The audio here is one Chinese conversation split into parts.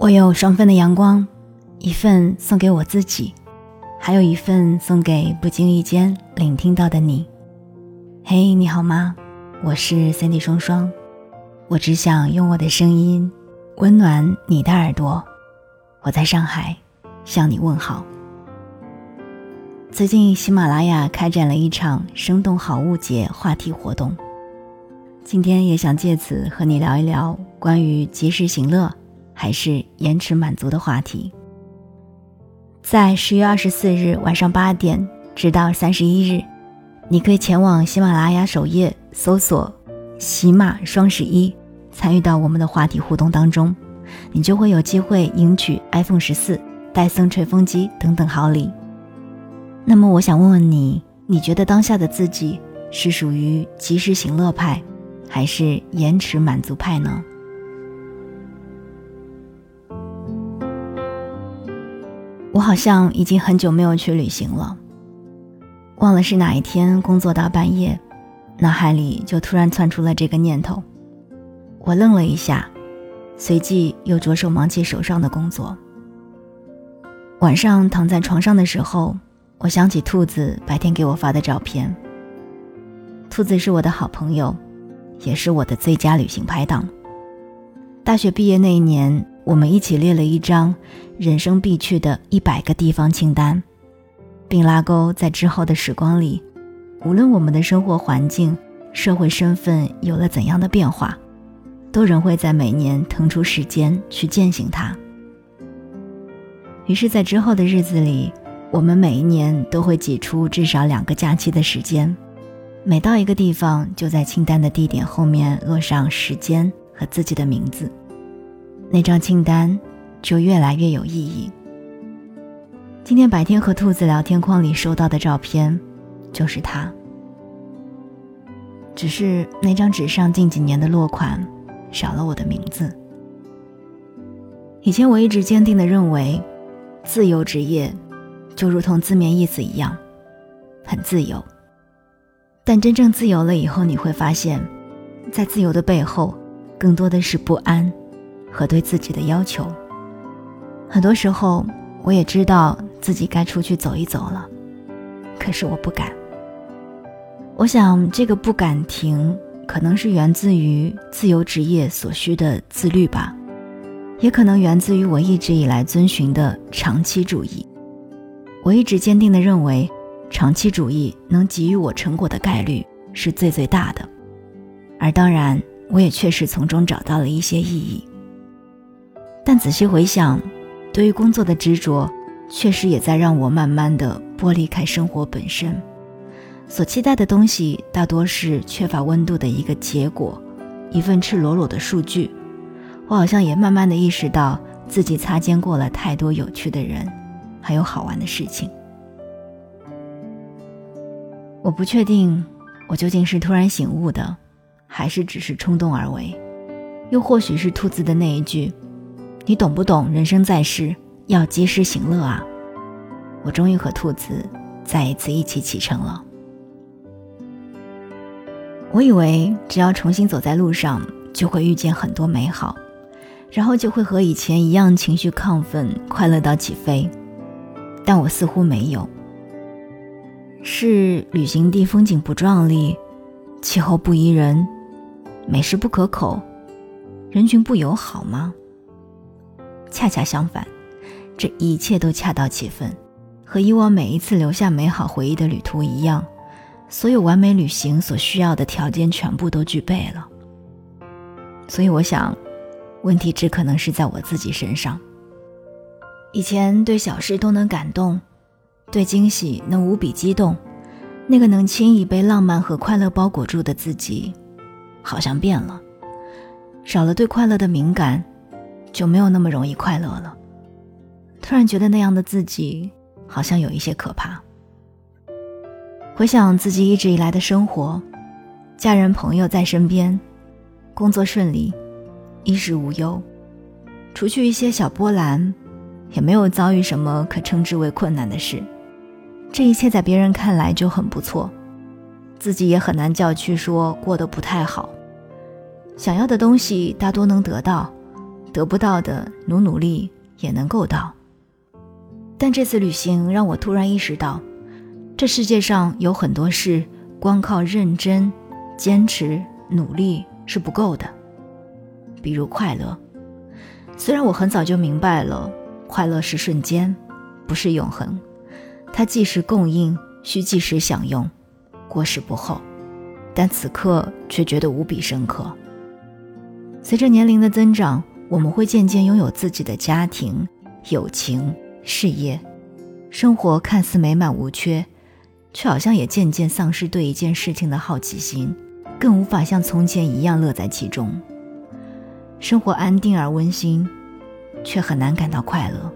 我有双份的阳光，一份送给我自己，还有一份送给不经意间聆听到的你。嘿，你好吗？我是三 D 双双，我只想用我的声音温暖你的耳朵。我在上海向你问好。最近喜马拉雅开展了一场“生动好物节”话题活动，今天也想借此和你聊一聊关于及时行乐。还是延迟满足的话题。在十月二十四日晚上八点，直到三十一日，你可以前往喜马拉雅首页搜索“喜马双十一”，参与到我们的话题互动当中，你就会有机会赢取 iPhone 十四、戴森吹风机等等好礼。那么，我想问问你，你觉得当下的自己是属于及时行乐派，还是延迟满足派呢？好像已经很久没有去旅行了，忘了是哪一天工作到半夜，脑海里就突然窜出了这个念头。我愣了一下，随即又着手忙起手上的工作。晚上躺在床上的时候，我想起兔子白天给我发的照片。兔子是我的好朋友，也是我的最佳旅行拍档。大学毕业那一年。我们一起列了一张人生必去的一百个地方清单，并拉钩在之后的时光里，无论我们的生活环境、社会身份有了怎样的变化，都仍会在每年腾出时间去践行它。于是，在之后的日子里，我们每一年都会挤出至少两个假期的时间，每到一个地方，就在清单的地点后面落上时间和自己的名字。那张清单就越来越有意义。今天白天和兔子聊天框里收到的照片，就是他。只是那张纸上近几年的落款少了我的名字。以前我一直坚定的认为，自由职业就如同字面意思一样，很自由。但真正自由了以后，你会发现，在自由的背后，更多的是不安。和对自己的要求，很多时候我也知道自己该出去走一走了，可是我不敢。我想这个不敢停，可能是源自于自由职业所需的自律吧，也可能源自于我一直以来遵循的长期主义。我一直坚定的认为，长期主义能给予我成果的概率是最最大的，而当然，我也确实从中找到了一些意义。但仔细回想，对于工作的执着，确实也在让我慢慢的剥离开生活本身。所期待的东西，大多是缺乏温度的一个结果，一份赤裸裸的数据。我好像也慢慢的意识到，自己擦肩过了太多有趣的人，还有好玩的事情。我不确定，我究竟是突然醒悟的，还是只是冲动而为，又或许是兔子的那一句。你懂不懂？人生在世，要及时行乐啊！我终于和兔子再一次一起启程了。我以为只要重新走在路上，就会遇见很多美好，然后就会和以前一样情绪亢奋、快乐到起飞。但我似乎没有。是旅行地风景不壮丽，气候不宜人，美食不可口，人群不友好吗？恰恰相反，这一切都恰到其分，和以往每一次留下美好回忆的旅途一样，所有完美旅行所需要的条件全部都具备了。所以我想，问题只可能是在我自己身上。以前对小事都能感动，对惊喜能无比激动，那个能轻易被浪漫和快乐包裹住的自己，好像变了，少了对快乐的敏感。就没有那么容易快乐了。突然觉得那样的自己好像有一些可怕。回想自己一直以来的生活，家人朋友在身边，工作顺利，衣食无忧，除去一些小波澜，也没有遭遇什么可称之为困难的事。这一切在别人看来就很不错，自己也很难叫去说过得不太好。想要的东西大多能得到。得不到的努努力也能够到。但这次旅行让我突然意识到，这世界上有很多事，光靠认真、坚持、努力是不够的。比如快乐，虽然我很早就明白了，快乐是瞬间，不是永恒，它即时供应，需即时享用，过时不候，但此刻却觉得无比深刻。随着年龄的增长，我们会渐渐拥有自己的家庭、友情。事业、生活看似美满无缺，却好像也渐渐丧失对一件事情的好奇心，更无法像从前一样乐在其中。生活安定而温馨，却很难感到快乐。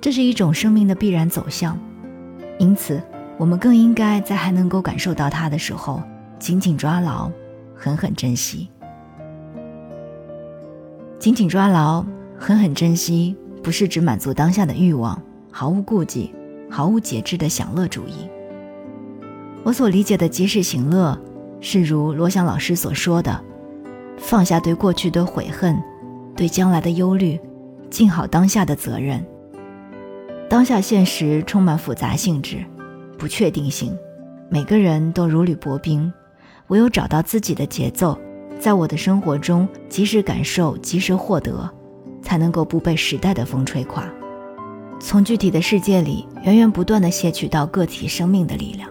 这是一种生命的必然走向，因此我们更应该在还能够感受到它的时候，紧紧抓牢，狠狠珍惜。紧紧抓牢，狠狠珍惜。不是指满足当下的欲望，毫无顾忌、毫无节制的享乐主义。我所理解的及时行乐，是如罗翔老师所说的，放下对过去的悔恨，对将来的忧虑，尽好当下的责任。当下现实充满复杂性质、不确定性，每个人都如履薄冰，唯有找到自己的节奏，在我的生活中及时感受、及时获得。才能够不被时代的风吹垮，从具体的世界里源源不断的撷取到个体生命的力量。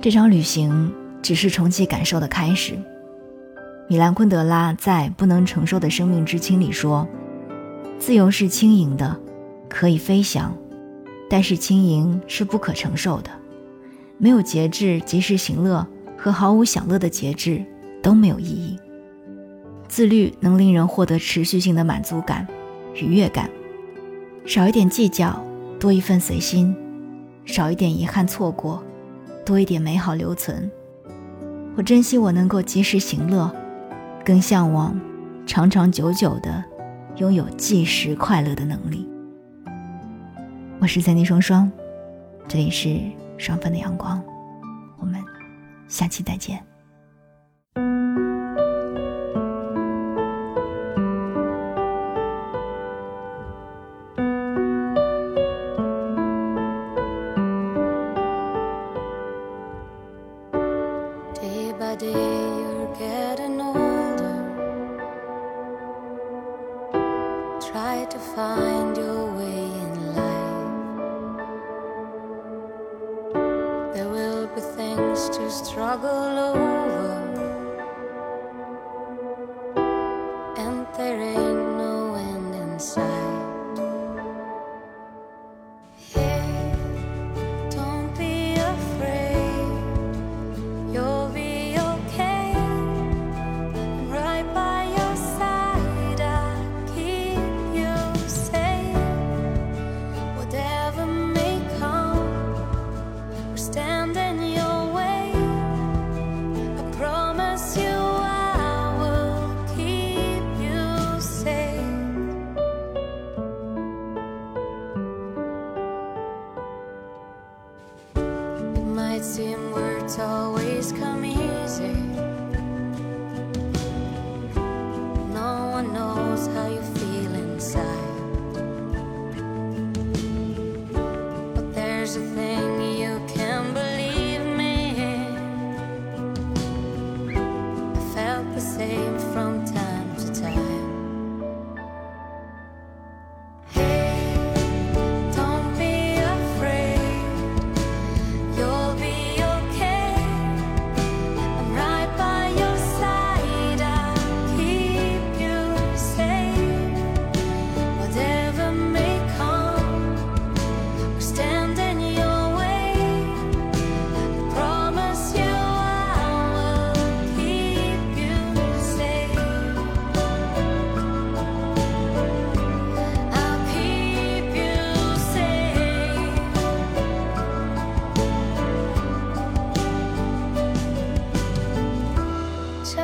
这场旅行只是重启感受的开始。米兰昆德拉在《不能承受的生命之轻》里说：“自由是轻盈的，可以飞翔，但是轻盈是不可承受的。没有节制、及时行乐和毫无享乐的节制都没有意义。”自律能令人获得持续性的满足感、愉悦感，少一点计较，多一份随心；少一点遗憾错过，多一点美好留存。我珍惜我能够及时行乐，更向往长长久久的拥有即时快乐的能力。我是三弟双双，这里是双份的阳光，下期再见。Struggle knows how you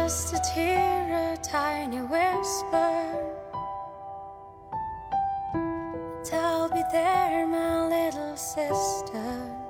Just a tear, a tiny whisper. And I'll be there, my little sister.